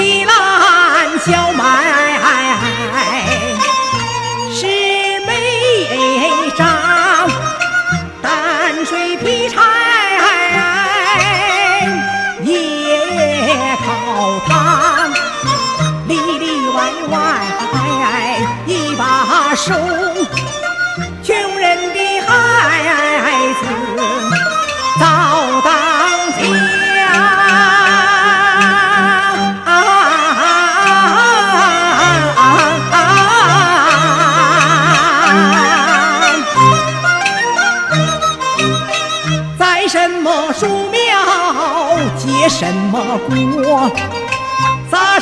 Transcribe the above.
一篮小麦是杯盏担水劈柴也靠它里里外外一把手什么树苗结什么果？咋？